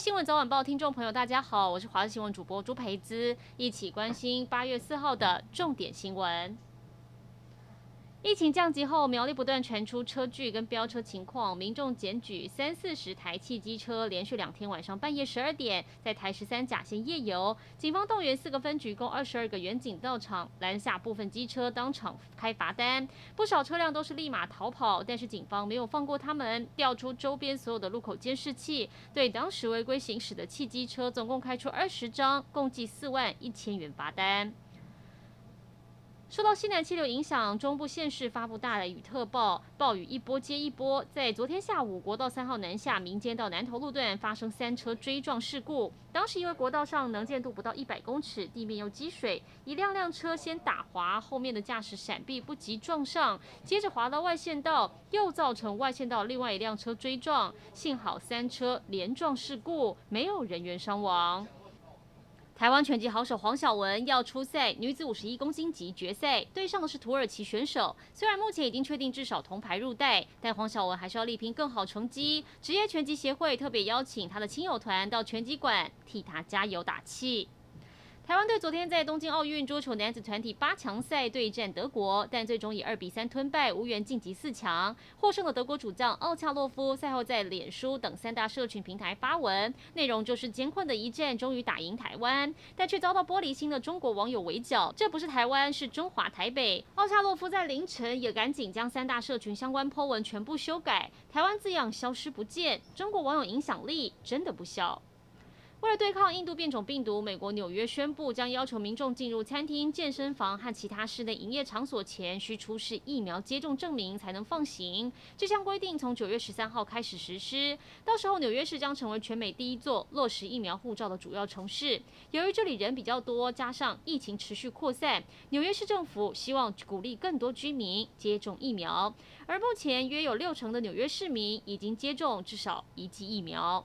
新闻早晚报听众朋友，大家好，我是华视新闻主播朱培姿，一起关心八月四号的重点新闻。疫情降级后，苗栗不断传出车距跟飙车情况，民众检举三四十台汽机车连续两天晚上半夜十二点在台十三甲线夜游，警方动员四个分局共二十二个员警到场拦下部分机车，当场开罚单，不少车辆都是立马逃跑，但是警方没有放过他们，调出周边所有的路口监视器，对当时违规行驶的汽机车总共开出二十张，共计四万一千元罚单。受到西南气流影响，中部县市发布大雷雨特报，暴雨一波接一波。在昨天下午，国道三号南下民间到南投路段发生三车追撞事故。当时因为国道上能见度不到一百公尺，地面又积水，一辆辆车先打滑，后面的驾驶闪避不及撞上，接着滑到外线道，又造成外线道另外一辆车追撞。幸好三车连撞事故，没有人员伤亡。台湾拳击好手黄晓雯要出赛女子五十一公斤级决赛，对上的是土耳其选手。虽然目前已经确定至少铜牌入袋，但黄晓雯还是要力拼更好成绩。职业拳击协会特别邀请她的亲友团到拳击馆替她加油打气。台湾队昨天在东京奥运桌球男子团体八强赛对战德国，但最终以二比三吞败，无缘晋级四强。获胜的德国主将奥恰洛夫赛后在脸书等三大社群平台发文，内容就是艰困的一战终于打赢台湾，但却遭到玻璃心的中国网友围剿。这不是台湾，是中华台北。奥恰洛夫在凌晨也赶紧将三大社群相关 po 文全部修改，台湾字样消失不见。中国网友影响力真的不小。为了对抗印度变种病毒，美国纽约宣布将要求民众进入餐厅、健身房和其他室内营业场所前，需出示疫苗接种证明才能放行。这项规定从九月十三号开始实施，到时候纽约市将成为全美第一座落实疫苗护照的主要城市。由于这里人比较多，加上疫情持续扩散，纽约市政府希望鼓励更多居民接种疫苗。而目前约有六成的纽约市民已经接种至少一剂疫苗。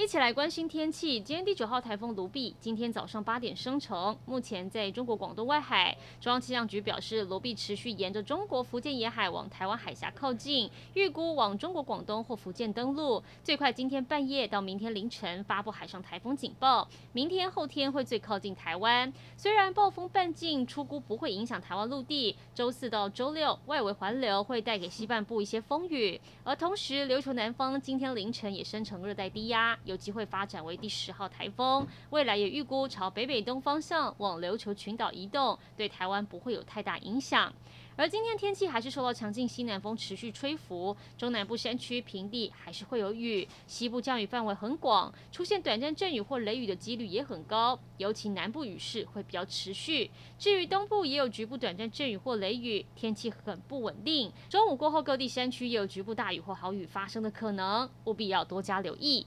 一起来关心天气。今天第九号台风卢碧今天早上八点生成，目前在中国广东外海。中央气象局表示，卢碧持续沿着中国福建沿海往台湾海峡靠近，预估往中国广东或福建登陆，最快今天半夜到明天凌晨发布海上台风警报。明天后天会最靠近台湾。虽然暴风半径出估不会影响台湾陆地，周四到周六外围环流会带给西半部一些风雨，而同时琉球南方今天凌晨也生成热带低压。有机会发展为第十号台风，未来也预估朝北北东方向往琉球群岛移动，对台湾不会有太大影响。而今天天气还是受到强劲西南风持续吹拂，中南部山区平地还是会有雨，西部降雨范围很广，出现短暂阵雨或雷雨的几率也很高，尤其南部雨势会比较持续。至于东部也有局部短暂阵雨或雷雨，天气很不稳定。中午过后，各地山区也有局部大雨或豪雨发生的可能，务必要多加留意。